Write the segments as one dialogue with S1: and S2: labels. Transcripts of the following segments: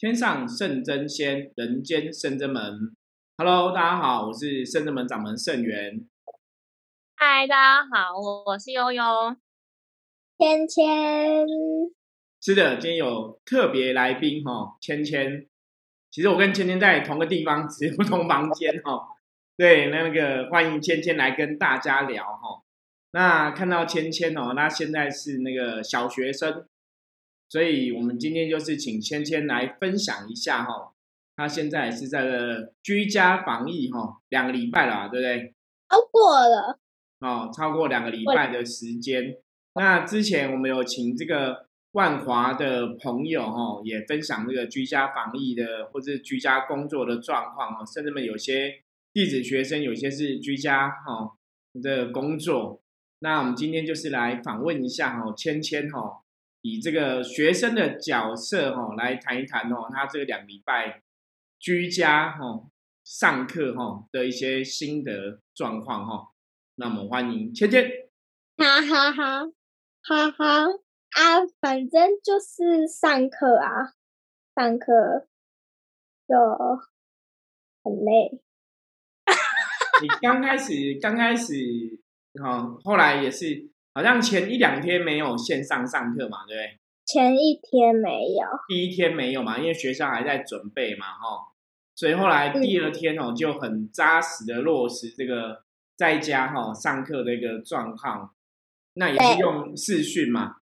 S1: 天上圣真仙，人间圣真门。Hello，大家好，我是圣真门掌门圣元。
S2: 嗨，大家好，我是悠悠。
S3: 芊芊，
S1: 是的，今天有特别来宾哈，芊芊。其实我跟芊芊在同个地方，只是不同房间哈。对，那那个欢迎芊芊来跟大家聊哈。那看到芊芊哦，那现在是那个小学生。所以，我们今天就是请芊芊来分享一下哈，她现在是在的居家防疫哈，两个礼拜了，对不对？
S3: 超过了
S1: 哦，超过两个礼拜的时间。那之前我们有请这个万华的朋友哈，也分享这个居家防疫的或者居家工作的状况哦，甚至们有些弟子学生有些是居家哈的工作。那我们今天就是来访问一下哈，芊芊哈。以这个学生的角色哈来谈一谈哦，他这个两礼拜居家哈上课哈的一些心得状况哈。那么欢迎芊芊。
S3: 哈哈哈，哈哈啊，反正就是上课啊，上课就很累。
S1: 你刚开始刚开始哈，后来也是。好像前一两天没有线上上课嘛，对不对？
S3: 前一天没有，
S1: 第一天没有嘛，因为学校还在准备嘛，哈。所以后来第二天哦，就很扎实的落实这个在家哈上课的一个状况。那也是用视讯嘛？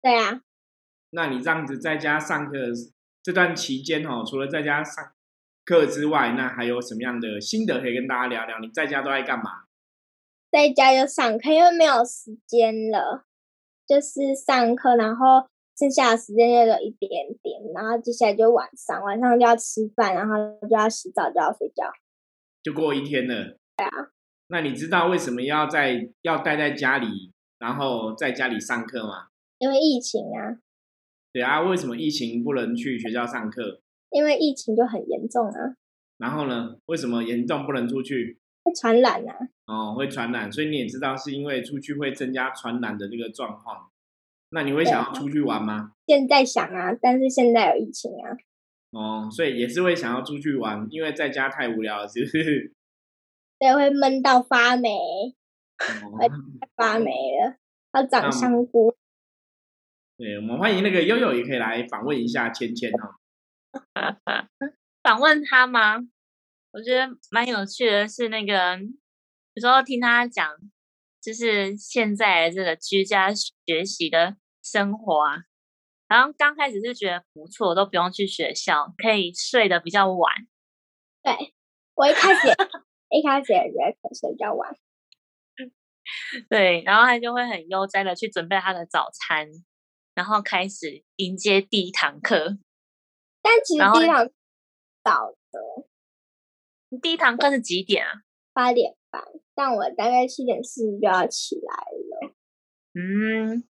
S3: 对啊。
S1: 那你这样子在家上课这段期间哦，除了在家上课之外，那还有什么样的心得可以跟大家聊聊？你在家都在干嘛？
S3: 在家就上课，因为没有时间了，就是上课，然后剩下的时间就有一点点，然后接下来就晚上，晚上就要吃饭，然后就要洗澡，就要睡觉，
S1: 就过一天了。
S3: 对啊。
S1: 那你知道为什么要在要待在家里，然后在家里上课吗？
S3: 因为疫情啊。
S1: 对啊，为什么疫情不能去学校上课？
S3: 因为疫情就很严重啊。
S1: 然后呢？为什么严重不能出去？
S3: 会传染啊！
S1: 哦，会传染，所以你也知道是因为出去会增加传染的这个状况。那你会想要出去玩吗？
S3: 现在想啊，但是现在有疫情啊。
S1: 哦，所以也是会想要出去玩，因为在家太无聊了，是不是？
S3: 对，会闷到发霉，会发霉了，要长香菇。
S1: 对，我们欢迎那个悠悠也可以来访问一下芊芊哈。
S2: 访问他吗？我觉得蛮有趣的，是那个有时候听他讲，就是现在这个居家学习的生活啊。然后刚开始是觉得不错，都不用去学校，可以睡得比较晚。
S3: 对我一开始一开始也觉得可以睡比较晚。
S2: 对，然后他就会很悠哉的去准备他的早餐，然后开始迎接第一堂课。
S3: 但其实第一堂早的。
S2: 你第一堂课是几点啊？
S3: 八点半，但我大概七点四十就要起来了。
S2: 嗯，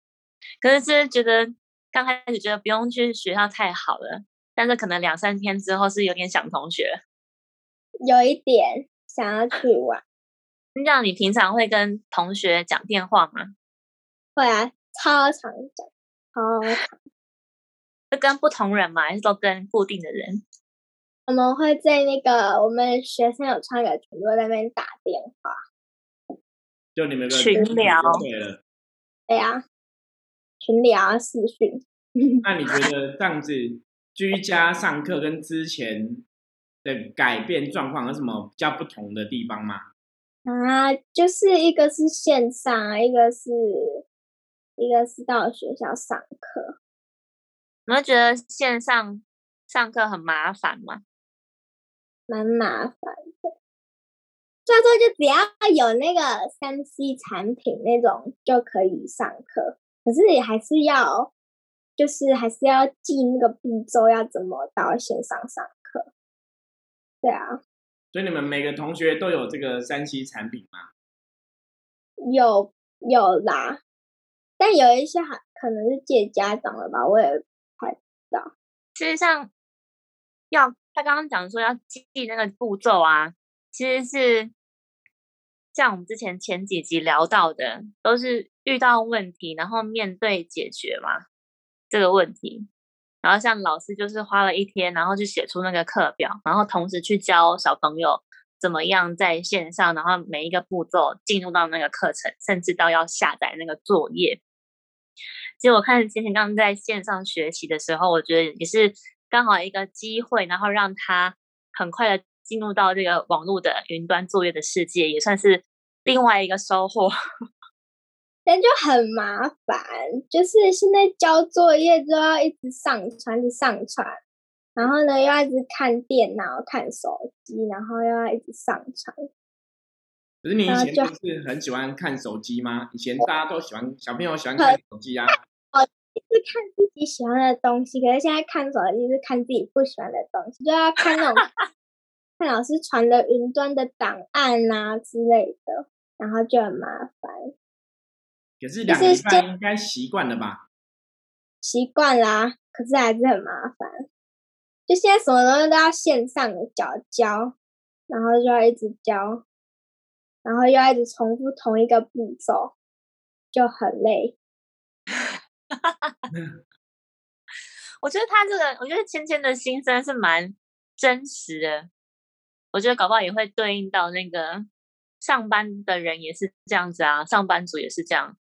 S2: 可是是觉得刚开始觉得不用去学校太好了，但是可能两三天之后是有点想同学，
S3: 有一点想要去玩。
S2: 那这样你平常会跟同学讲电话吗？
S3: 会啊，超常讲，超常。
S2: 是跟不同人吗？还是都跟固定的人？
S3: 我们会在那个我们学生有创一个群，会在那边打电话，
S1: 就你们的
S2: 群聊。
S3: 对呀，群聊视讯。
S1: 那你觉得这样子居家上课跟之前的改变状况有什么比较不同的地方吗？
S3: 啊，就是一个是线上，一个是一个是到学校上课。
S2: 你们觉得线上上课很麻烦吗？
S3: 蛮麻烦的，所以说就只要有那个三 C 产品那种就可以上课，可是也还是要，就是还是要记那个步骤要怎么到线上上课。对啊，
S1: 所以你们每个同学都有这个三 C 产品吗？
S3: 有有啦，但有一些还可能是借家长的吧，我也不太知道。
S2: 实际上要。他刚刚讲说要记那个步骤啊，其实是像我们之前前几集聊到的，都是遇到问题，然后面对解决嘛这个问题，然后像老师就是花了一天，然后去写出那个课表，然后同时去教小朋友怎么样在线上，然后每一个步骤进入到那个课程，甚至到要下载那个作业。其实我看今天刚刚在线上学习的时候，我觉得也是刚好一个机会，然后让他很快的进入到这个网络的云端作业的世界，也算是另外一个收获。
S3: 但就很麻烦，就是现在交作业都要一直上传，一直上传，然后呢又要一直看电脑、看手机，然后又要一直上传。
S1: 可是你以前不是很喜欢看手机吗？以前大家都喜欢，小朋友喜欢看手机啊。
S3: 哦，是看自己喜欢的东西，可是现在看手机是看自己不喜欢的东西，就要看那种 看老师传的云端的档案啊之类的，然后就很麻烦。
S1: 可是两个礼拜应该习惯了吧？
S3: 习惯啦，可是还是很麻烦。就现在什么东西都要线上的教教，然后就要一直教，然后又要一直重复同一个步骤，就很累。
S2: 我觉得他这个，我觉得芊芊的心声是蛮真实的。我觉得搞不好也会对应到那个上班的人也是这样子啊，上班族也是这样。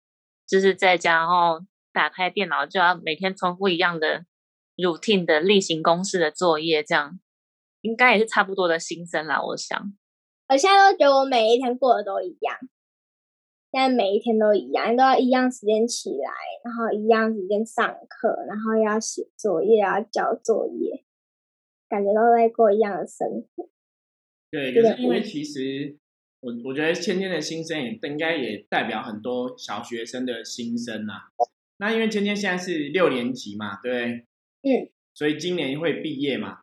S2: 就是在家，然后打开电脑，就要每天重复一样的 routine 的例行公事的作业，这样应该也是差不多的心声啦。我想，
S3: 我现在都觉得我每一天过得都一样，现在每一天都一样，都要一样时间起来，然后一样时间上课，然后要写作业，要交作业，感觉都在过一样的生活。
S1: 对，可是因为其实。我我觉得芊芊的心声也应该也代表很多小学生的心声呐。那因为芊芊现在是六年级嘛，对
S3: 嗯。
S1: 所以今年会毕业嘛？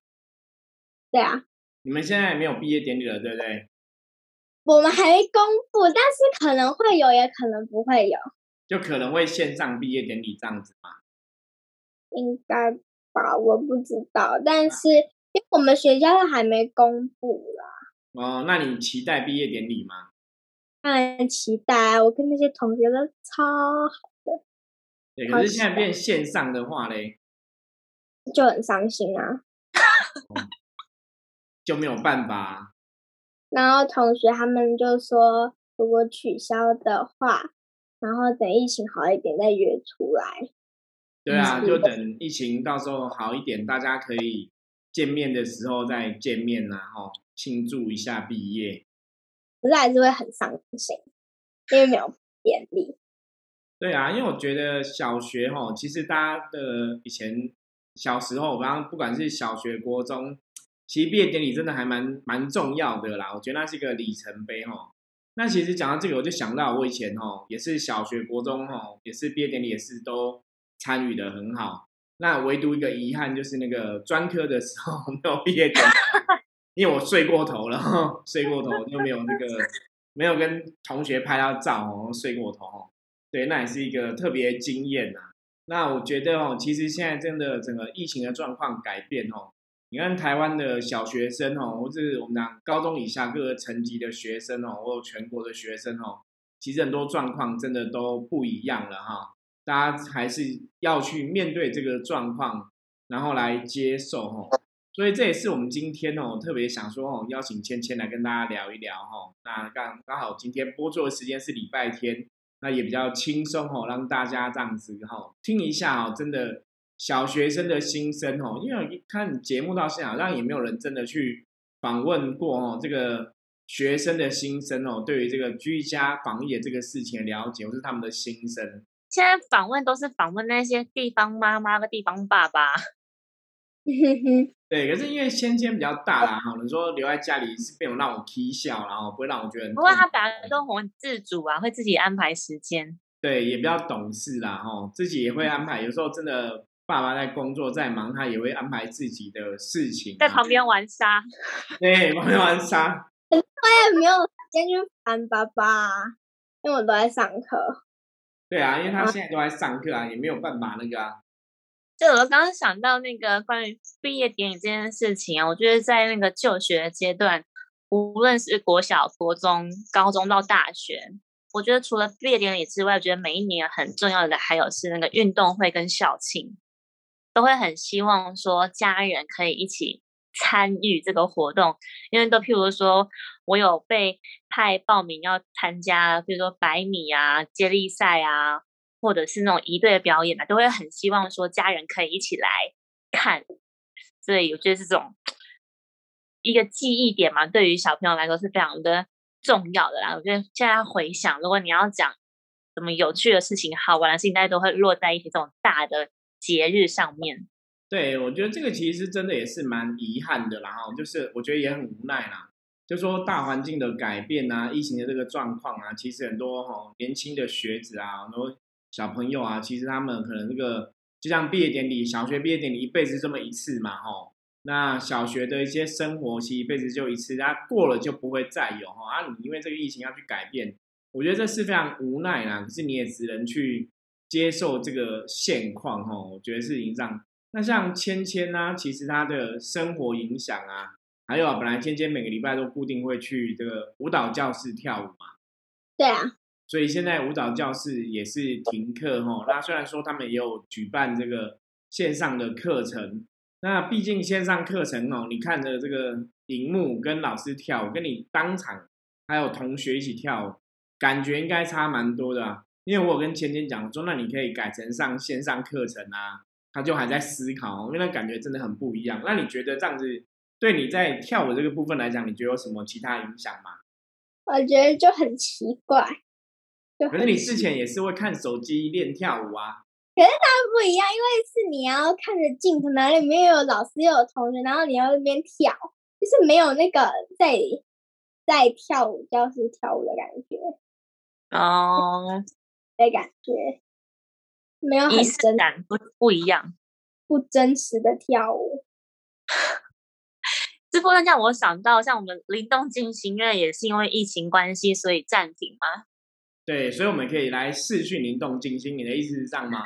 S3: 对啊。
S1: 你们现在没有毕业典礼了，对不对？
S3: 我们还没公布，但是可能会有，也可能不会有。
S1: 就可能会线上毕业典礼这样子吗？
S3: 应该吧，我不知道，但是因为我们学校还没公布啦。
S1: 哦，那你期待毕业典礼吗？
S3: 当然期待，我跟那些同学都超好的。
S1: 对，可是现在变线上的话嘞，
S3: 就很伤心啊，
S1: 就没有办法。
S3: 然后同学他们就说，如果取消的话，然后等疫情好一点再约出来。
S1: 对啊，就等疫情到时候好一点，大家可以见面的时候再见面呐，哈。庆祝一下毕业，
S3: 可是还是会很伤心，因为没有便利。
S1: 对啊，因为我觉得小学哈，其实大家的以前小时候，刚刚不管是小学、国中，其实毕业典礼真的还蛮蛮重要的啦。我觉得那是一个里程碑哈。那其实讲到这个，我就想到我以前哦，也是小学、国中哈，也是毕业典礼也是都参与的很好。那唯独一个遗憾就是那个专科的时候没有毕业典礼。因为我睡过头了，睡过头就没有那个没有跟同学拍到照哦，睡过头哦，对，那也是一个特别经验呐。那我觉得哦，其实现在真的整个疫情的状况改变哦，你看台湾的小学生哦，或是我们讲高中以下各个层级的学生哦，或全国的学生哦，其实很多状况真的都不一样了哈。大家还是要去面对这个状况，然后来接受哈。所以这也是我们今天哦特别想说哦邀请芊芊来跟大家聊一聊哈。那刚刚好今天播出的时间是礼拜天，那也比较轻松哦，让大家这样子哈听一下哦，真的小学生的心声哦。因为看节目到现在好像也没有人真的去访问过哦这个学生的心声哦，对于这个居家防疫的这个事情的了解，或是他们的心声。
S2: 现在访问都是访问那些地方妈妈和地方爸爸。
S1: 对，可是因为芊芊比较大啦，哈，你说留在家里是没有让我啼笑，然后不会让我觉得。
S2: 不过他本来都很自主啊，会自己安排时间。
S1: 对，也比较懂事啦，哈，自己也会安排。有时候真的爸爸在工作在忙，他也会安排自己的事情，
S2: 在旁边玩沙。
S1: 对，旁边玩沙。
S3: 我也没有时间去烦爸爸，因为我都在上课。
S1: 对啊，因为他现在都在上课啊，也没有办法那个啊。
S2: 就我刚刚想到那个关于毕业典礼这件事情啊，我觉得在那个就学阶段，无论是国小、国中、高中到大学，我觉得除了毕业典礼之外，我觉得每一年很重要的还有是那个运动会跟校庆，都会很希望说家人可以一起参与这个活动，因为都譬如说我有被派报名要参加，比如说百米啊、接力赛啊，或者是那种一队的表演啊，都会很希望说家人可以一起来看。所以我觉得这种一个记忆点嘛，对于小朋友来说是非常的重要的啦。我觉得现在回想，如果你要讲什么有趣的事情、好玩的事情，大家都会落在一些这种大的节日上面。
S1: 对，我觉得这个其实真的也是蛮遗憾的啦。哈，就是我觉得也很无奈啦。就说大环境的改变啊，疫情的这个状况啊，其实很多哈年轻的学子啊，很多小朋友啊，其实他们可能这个。就像毕业典礼，小学毕业典礼一辈子这么一次嘛，吼。那小学的一些生活，其实一辈子就一次，它过了就不会再有，哈。啊，你因为这个疫情要去改变，我觉得这是非常无奈啦。可是你也只能去接受这个现况，哈。我觉得是影响。那像芊芊呢，其实她的生活影响啊，还有啊，本来芊芊每个礼拜都固定会去这个舞蹈教室跳舞嘛。
S3: 对啊。
S1: 所以现在舞蹈教室也是停课哈。那虽然说他们也有举办这个线上的课程，那毕竟线上课程哦，你看着这个荧幕跟老师跳，跟你当场还有同学一起跳，感觉应该差蛮多的啊。因为我跟芊芊讲说，那你可以改成上线上课程啊。他就还在思考，因为那感觉真的很不一样。那你觉得这样子对你在跳舞这个部分来讲，你觉得有什么其他影响吗？
S3: 我觉得就很奇怪。
S1: 可是你之前也是会看手机练跳舞啊？
S3: 可是它不一样，因为是你要看着镜头，哪里面有老师又有同学，然后你要那边跳，就是没有那个在在跳舞教室跳舞的感觉
S2: 哦，
S3: 的感觉没有很真
S2: 感不不一样，
S3: 不真实的跳舞。
S2: 这部分让我想到，像我们灵动进行，因为也是因为疫情关系，所以暂停吗。
S1: 对，所以我们可以来试训灵动进行，你的意思是这样吗？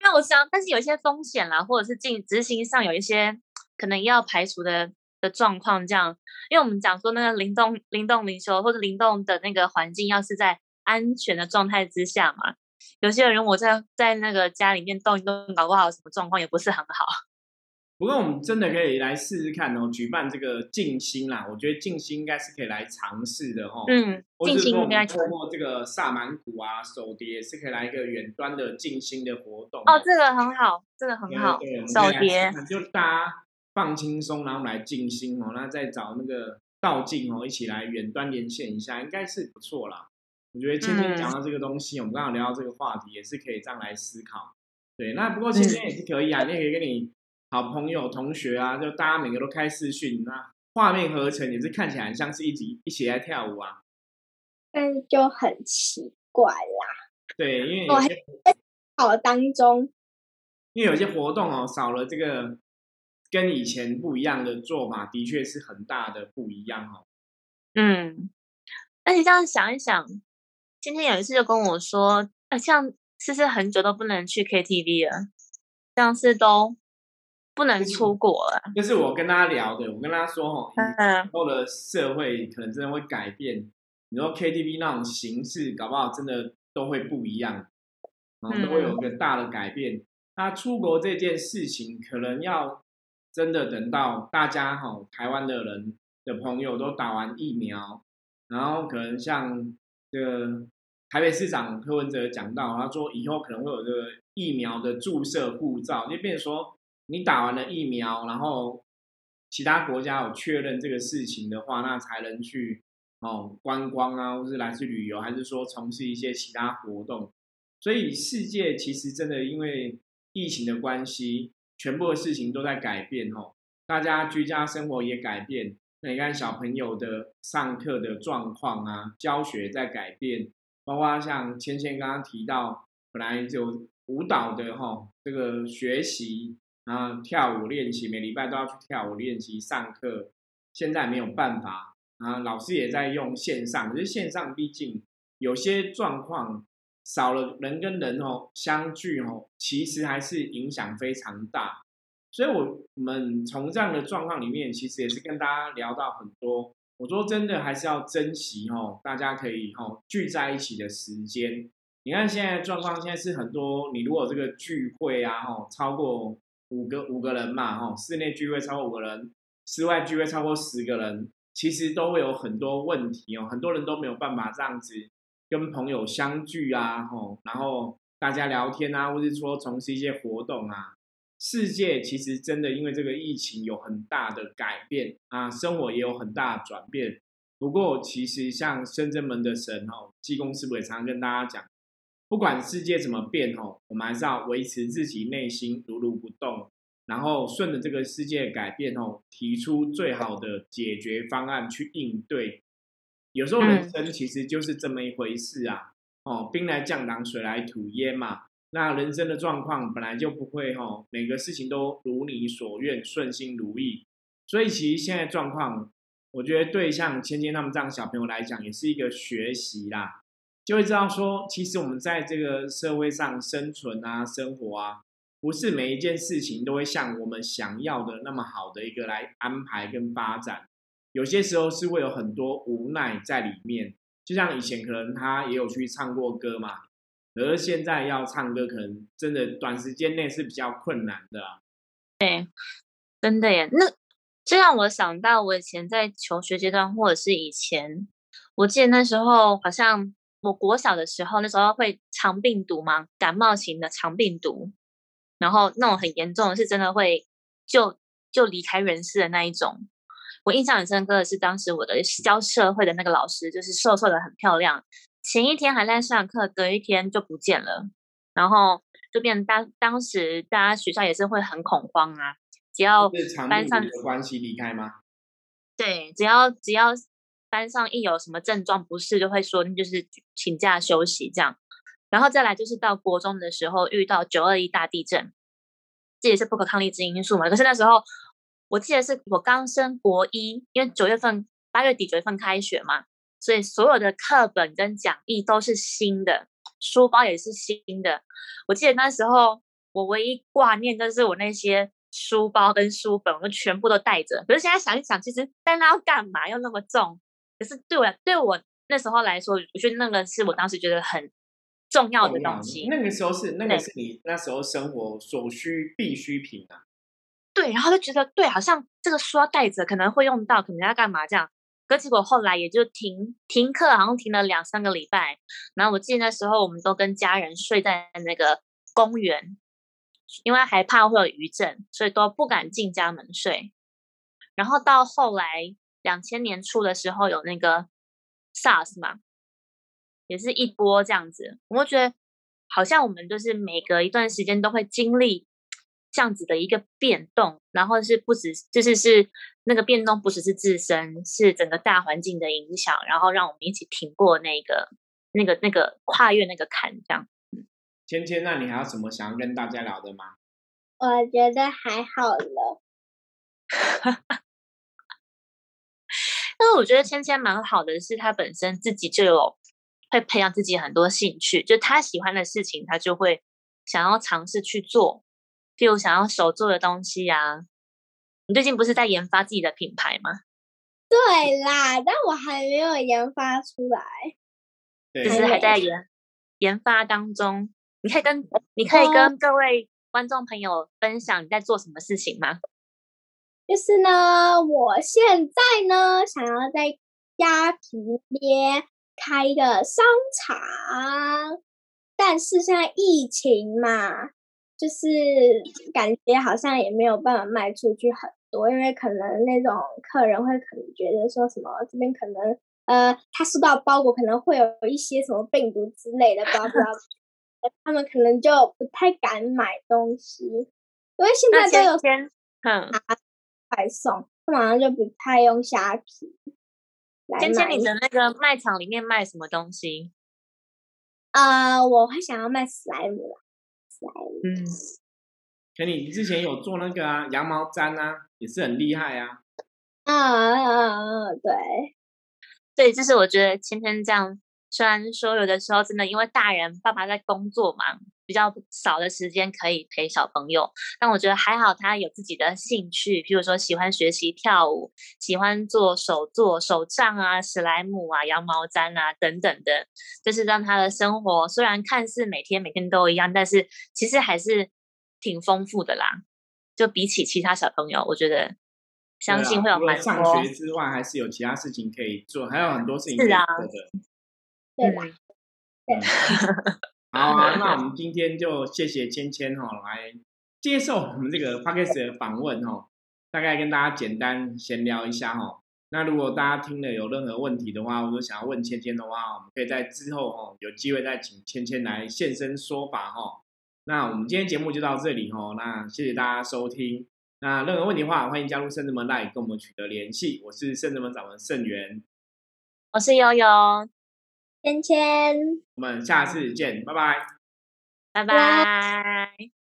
S2: 那我想，但是有一些风险啦，或者是进执行上有一些可能要排除的的状况，这样，因为我们讲说那个灵动、灵动灵修或者灵动的那个环境，要是在安全的状态之下嘛，有些人我在在那个家里面动一动，搞不好什么状况也不是很好。
S1: 不过我们真的可以来试试看哦，举办这个静心啦，我觉得静心应该是可以来尝试的哦。
S2: 嗯，静心应该
S1: 通过这个萨满鼓啊、手碟是可以来一个远端的静心的活动。
S2: 哦，这个很好，这个很好。手碟
S1: 就大家放轻松，然后来静心哦，那再找那个道静哦，一起来远端连线一下，应该是不错啦。我觉得今天讲到这个东西，我们刚刚聊到这个话题，也是可以这样来思考。对，那不过今天也是可以啊，你也可以跟你。好朋友、同学啊，就大家每个都开视讯，那画面合成也是看起来像是一起一起来跳舞啊，
S3: 但是就很奇怪啦。
S1: 对，因为
S3: 好当中，
S1: 因为有些活动哦，少了这个跟以前不一样的做法，的确是很大的不一样哦。
S2: 嗯，那你这样想一想，今天有一次就跟我说，呃，像是不是很久都不能去 KTV 了？这样是都。不能出国了，
S1: 就是我跟他聊的。我跟他说，哦，以后的社会可能真的会改变。你说 KTV 那种形式，搞不好真的都会不一样，然后都会有个大的改变。那出国这件事情，可能要真的等到大家哈，台湾的人的朋友都打完疫苗，然后可能像这个台北市长柯文哲讲到，他说以后可能会有这个疫苗的注射护照，就变说。你打完了疫苗，然后其他国家有确认这个事情的话，那才能去哦观光啊，或是来去旅游，还是说从事一些其他活动。所以世界其实真的因为疫情的关系，全部的事情都在改变哦。大家居家生活也改变，那你看小朋友的上课的状况啊，教学在改变，包括像芊芊刚刚提到，本来就舞蹈的哈这个学习。啊，跳舞练习，每礼拜都要去跳舞练习上课。现在没有办法啊，老师也在用线上，可是线上毕竟有些状况少了人跟人哦相聚哦，其实还是影响非常大。所以我们从这样的状况里面，其实也是跟大家聊到很多。我说真的，还是要珍惜哦，大家可以哦聚在一起的时间。你看现在状况，现在是很多，你如果这个聚会啊，哦超过。五个五个人嘛，哈，室内聚会超过五个人，室外聚会超过十个人，其实都会有很多问题哦，很多人都没有办法这样子跟朋友相聚啊，吼，然后大家聊天啊，或者说从事一些活动啊。世界其实真的因为这个疫情有很大的改变啊，生活也有很大的转变。不过，其实像深圳门的神哦，济公师傅也常跟大家讲，不管世界怎么变哦，我们还是要维持自己内心如如不动，然后顺着这个世界改变哦，提出最好的解决方案去应对。有时候人生其实就是这么一回事啊，哦，兵来将挡，水来土掩嘛。那人生的状况本来就不会哈，每个事情都如你所愿，顺心如意。所以其实现在状况，我觉得对像芊芊他们这样小朋友来讲，也是一个学习啦，就会知道说，其实我们在这个社会上生存啊、生活啊，不是每一件事情都会像我们想要的那么好的一个来安排跟发展。有些时候是会有很多无奈在里面，就像以前可能他也有去唱过歌嘛。而现在要唱歌，可能真的短时间内是比较困难的。
S2: 对，真的耶。那这让我想到，我以前在求学阶段，或者是以前，我记得那时候好像我国小的时候，那时候会肠病毒嘛，感冒型的肠病毒，然后那种很严重，是真的会就就离开人世的那一种。我印象很深刻的是，当时我的教社会的那个老师，就是瘦瘦的，很漂亮。前一天还在上课，隔一天就不见了，然后就变当当时大家学校也是会很恐慌啊，只要班上
S1: 有关系离开吗？
S2: 对，只要只要班上一有什么症状不适，就会说就是请假休息这样。然后再来就是到国中的时候遇到九二一大地震，这也是不可抗力之因素嘛。可是那时候我记得是我刚升国一，因为九月份八月底九月份开学嘛。所以所有的课本跟讲义都是新的，书包也是新的。我记得那时候我唯一挂念就是我那些书包跟书本，我全部都带着。可是现在想一想，其实带那要干嘛？又那么重。可是对我对我那时候来说，我觉得那个是我当时觉得很重要的东西。
S1: 那个时候是那个是你那时候生活所需必需品啊。
S2: 对，然后就觉得对，好像这个书要带着，可能会用到，可能要干嘛这样。可结果后来也就停停课，好像停了两三个礼拜。然后我记得那时候我们都跟家人睡在那个公园，因为害怕会有余震，所以都不敢进家门睡。然后到后来两千年初的时候有那个 SARS 嘛，也是一波这样子。我觉得好像我们就是每隔一段时间都会经历。这样子的一个变动，然后是不止，就是是那个变动不只是自身，是整个大环境的影响，然后让我们一起挺过那个、那个、那个跨越那个坎，这样。
S1: 芊芊，那你还有什么想要跟大家聊的吗？
S3: 我觉得还好了。
S2: 但是我觉得芊芊蛮好的，是她本身自己就有会培养自己很多兴趣，就她喜欢的事情，她就会想要尝试去做。譬如想要手做的东西呀，你最近不是在研发自己的品牌吗？
S3: 对啦，但我还没有研发出来，
S2: 就是还在研研发当中。你可以跟你可以跟各位观众朋友分享你在做什么事情吗？
S3: 就是呢，我现在呢想要在家皮边开一个商场，但是现在疫情嘛。就是感觉好像也没有办法卖出去很多，因为可能那种客人会可能觉得说什么这边可能呃他收到包裹可能会有一些什么病毒之类的，不知道，他们可能就不太敢买东西，因为现在都有
S2: 先嗯
S3: 快送，他马上就不太用虾皮。
S2: 芊芊，你的那个卖场里面卖什么东西？
S3: 呃，我会想要卖史莱姆。
S1: 嗯，可你之前有做那个啊，羊毛毡啊，也是很厉害啊。
S3: 啊，对，
S2: 对，就是我觉得芊芊这样，虽然说有的时候真的因为大人爸爸在工作嘛，比较少的时间可以陪小朋友，但我觉得还好，他有自己的兴趣，譬如说喜欢学习跳舞，喜欢做手作手账啊、史莱姆啊、羊毛毡啊等等的，就是让他的生活虽然看似每天每天都一样，但是其实还是挺丰富的啦。就比起其他小朋友，我觉得相信会有蛮多。
S1: 上学之外，还是有其他事情可以做，还有很多事情可以做的。
S3: 对吧？对。
S1: 好啊，那我们今天就谢谢芊芊哈来接受我们这个 podcast 的访问哈，大概跟大家简单闲聊一下哈。那如果大家听了有任何问题的话，或者想要问芊芊的话，我们可以在之后哦有机会再请芊芊来现身说法哈。那我们今天节目就到这里哦，那谢谢大家收听。那任何问题的话，欢迎加入圣智门 Live 跟我们取得联系。我是圣智门掌门圣元，
S2: 我是悠悠。
S3: 芊芊，
S1: 我们下次见，拜拜，
S2: 拜拜。